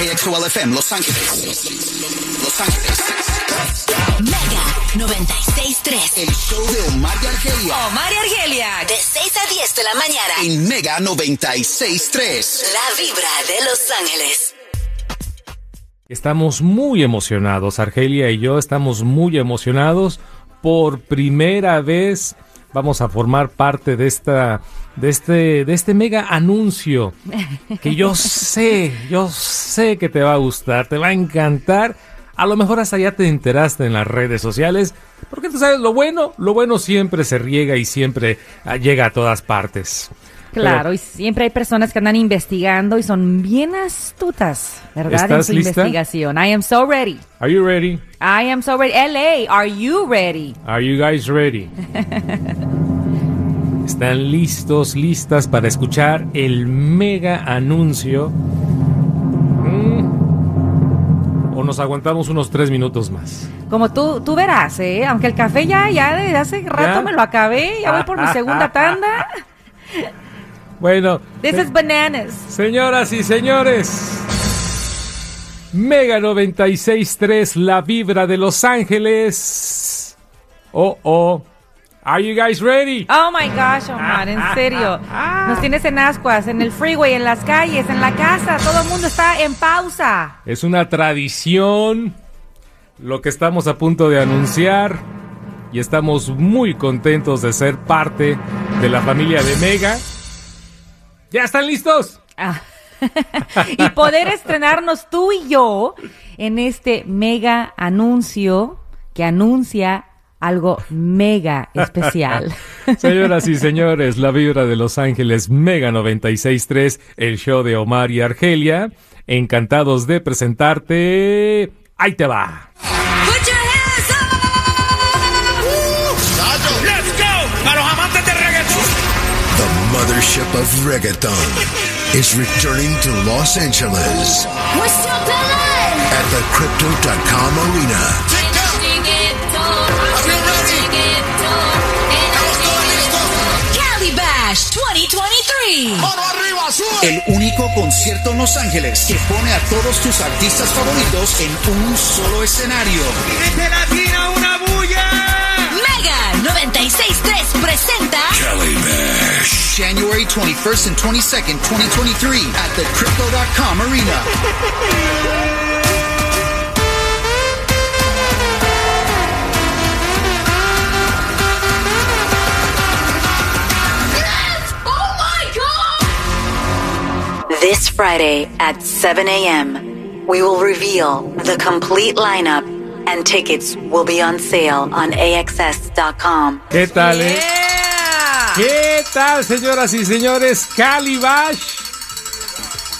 KXOL FM, Los Ángeles. Los Ángeles. Mega 96.3. El show de Omar y Argelia Omar y Argelia. De 6 a 10 de la mañana. en Mega 96.3. La vibra de Los Ángeles. Estamos muy emocionados, Argelia y yo estamos muy emocionados. Por primera vez vamos a formar parte de esta de este de este mega anuncio que yo sé, yo sé que te va a gustar, te va a encantar. A lo mejor hasta ya te enteraste en las redes sociales, porque tú sabes lo bueno, lo bueno siempre se riega y siempre ah, llega a todas partes. Claro, y siempre hay personas que andan investigando y son bien astutas, ¿verdad? En ¿Estás su lista? investigación. I am so ready. Are you ready? I am so ready. LA, are you ready? Are you guys ready? ¿Están listos, listas para escuchar el mega anuncio? ¿Mm? ¿O nos aguantamos unos tres minutos más? Como tú, tú verás, ¿eh? Aunque el café ya, ya desde hace rato ¿Ya? me lo acabé, ya voy por mi segunda tanda. Bueno, This is bananas. señoras y señores, Mega 96.3, la vibra de Los Ángeles. Oh, oh. Are you guys ready? Oh my gosh, Omar, en serio. Nos tienes en ascuas, en el freeway, en las calles, en la casa. Todo el mundo está en pausa. Es una tradición lo que estamos a punto de anunciar y estamos muy contentos de ser parte de la familia de Mega. ¿Ya están listos? Ah. y poder estrenarnos tú y yo en este mega anuncio que anuncia algo mega especial. Señoras y señores, la vibra de Los Ángeles Mega 96.3, el show de Omar y Argelia. Encantados de presentarte. Ahí te va. Put your hands up. Let's go para los amantes de reggaetón. The mothership of reggaeton is returning to Los Angeles still playing. at the Crypto.com Arena. 2023. Mano arriba, sube. El único concierto en Los Ángeles que pone a todos tus artistas favoritos en un solo escenario. Latina, una bulla. Mega 96.3 presenta January 21st and 22nd, 2023 at the Crypto.com Arena. This Friday at 7 a.m., we will reveal the complete lineup and tickets will be on sale on AXS.com. ¿Qué tal, eh? Yeah. ¿Qué tal, señoras y señores? Calibash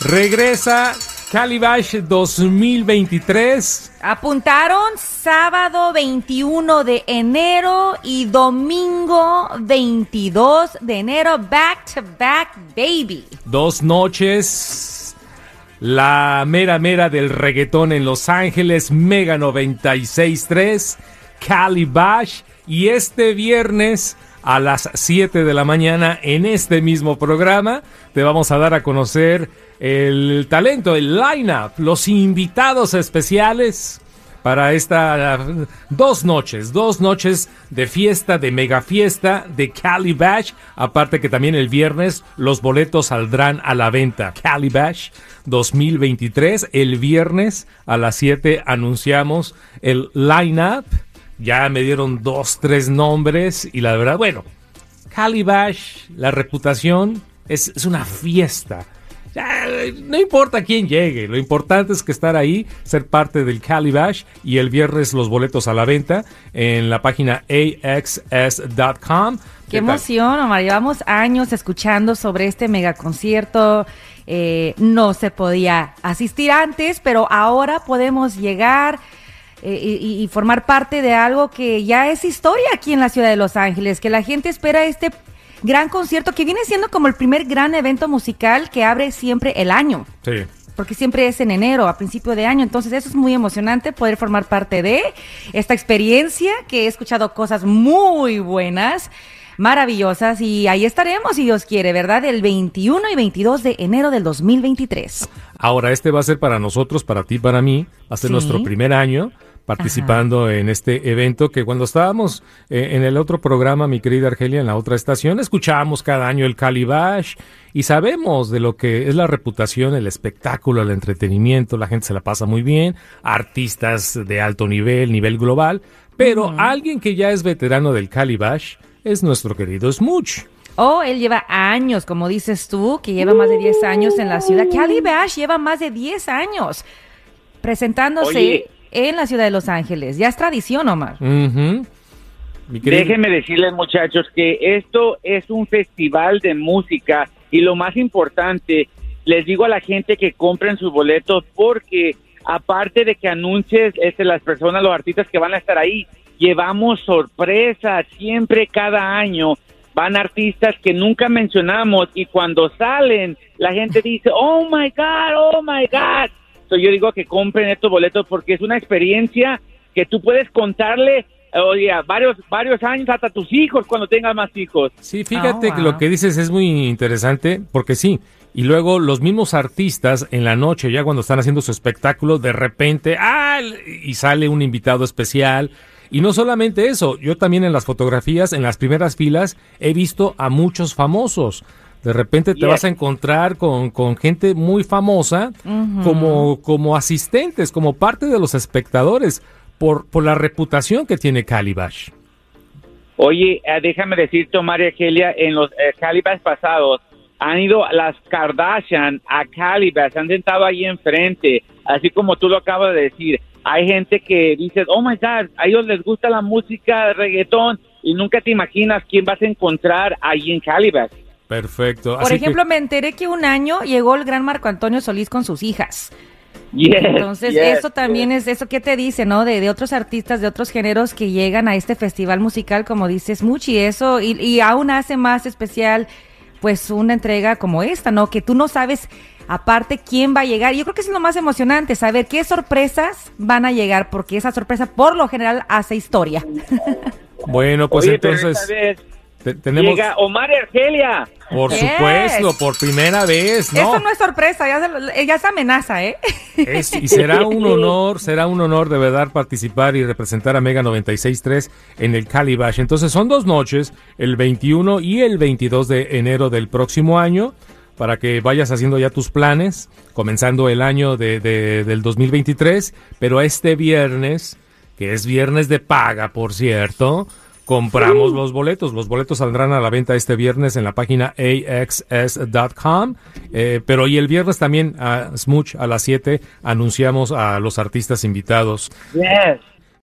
regresa Calibash 2023. Apuntaron sábado 21 de enero y domingo 22 de enero. Back to back, baby. Dos noches. La mera mera del reggaetón en Los Ángeles, Mega 96.3, Calibash. Y este viernes a las 7 de la mañana en este mismo programa te vamos a dar a conocer el talento, el lineup, los invitados especiales para esta uh, dos noches, dos noches de fiesta, de mega fiesta, de Calibash. Aparte que también el viernes los boletos saldrán a la venta. Calibash 2023. El viernes a las 7 anunciamos el lineup. Ya me dieron dos, tres nombres y la verdad, bueno, Calibash, la reputación es una fiesta. No importa quién llegue, lo importante es que estar ahí, ser parte del Calibash y el viernes los boletos a la venta en la página axs.com. Qué emoción, Omar. Llevamos años escuchando sobre este mega concierto. Eh, no se podía asistir antes, pero ahora podemos llegar eh, y, y formar parte de algo que ya es historia aquí en la ciudad de Los Ángeles, que la gente espera este gran concierto que viene siendo como el primer gran evento musical que abre siempre el año. Sí. porque siempre es en enero, a principio de año. Entonces, eso es muy emocionante poder formar parte de esta experiencia, que he escuchado cosas muy buenas. maravillosas y ahí estaremos si Dios quiere, ¿verdad? El 21 y 22 de enero del 2023. Ahora, este va a ser para nosotros, para ti, para mí, va a ser Sí. nuestro primer año participando en este evento que cuando estábamos eh, en el otro programa, mi querida Argelia, en la otra estación, escuchábamos cada año el Calibash y sabemos de lo que es la reputación, el espectáculo, el entretenimiento, la gente se la pasa muy bien, artistas de alto nivel, nivel global, pero alguien que ya es veterano del Calibash es nuestro querido Smooch. Oh, él lleva años, como dices tú, que lleva más de 10 años en la ciudad. Cali Bash lleva más de 10 años presentándose Oye. En la ciudad de Los Ángeles. Ya es tradición, Omar. Querido- Déjenme decirles, muchachos, que esto es un festival de música y lo más importante, les digo a la gente que compren sus boletos porque aparte de que anuncies este, las personas, los artistas que van a estar ahí, llevamos sorpresas siempre cada año. Van artistas que nunca mencionamos y cuando salen la gente dice, oh my God, oh my God. So, yo digo que compren estos boletos porque es una experiencia que tú puedes contarle oye, a varios, varios años hasta tus hijos cuando tengas más hijos. Sí, fíjate Oh, que lo que dices es muy interesante, porque sí, y luego los mismos artistas en la noche, ya cuando están haciendo su espectáculo, de repente, ¡ah! y sale un invitado especial. Y no solamente eso, yo también en las fotografías, en las primeras filas, he visto a muchos famosos. De repente te Yes. vas a encontrar con, con gente muy famosa como, como asistentes, como parte de los espectadores, por, por la reputación que tiene Calibash. Oye, eh, déjame decirte, y Argelia, en los eh, Calibas pasados han ido las Kardashian a Calibas, se han sentado ahí enfrente, así como tú lo acabas de decir. Hay gente que dice, oh my God, a ellos les gusta la música de reggaetón y nunca te imaginas quién vas a encontrar ahí en Calibas. Perfecto. Por Así que- ejemplo, me enteré que un año llegó el gran Marco Antonio Solís con sus hijas. Yes, Entonces, yes, eso también es eso que te dice, ¿no? De, de otros artistas de otros géneros que llegan a este festival musical, como dices, Muchi, eso, y, y aún hace más especial, pues, una entrega como esta, ¿no? Que tú no sabes, aparte, quién va a llegar. Yo creo que eso es lo más emocionante, saber qué sorpresas van a llegar, porque esa sorpresa, por lo general, hace historia. Bueno, pues Oye, pero entonces esta vez te- tenemos, llega Omar y Argelia. por Yes. supuesto, por primera vez, ¿no? Eso no es sorpresa, ya, se lo- ya es amenaza, ¿eh? Es- y será un honor, será un honor de verdad participar y representar a Mega 96.3 en el Calibash. Entonces son dos noches, el 21 y el 22 de enero del próximo año, para que vayas haciendo ya tus planes, comenzando el año de, de- del 2023, pero este viernes, que es viernes de paga, por cierto, compramos los boletos. Los boletos saldrán a la venta este viernes en la página axs.com. Eh, pero y el viernes también a Smooch a las 7 anunciamos a los artistas invitados. Yes.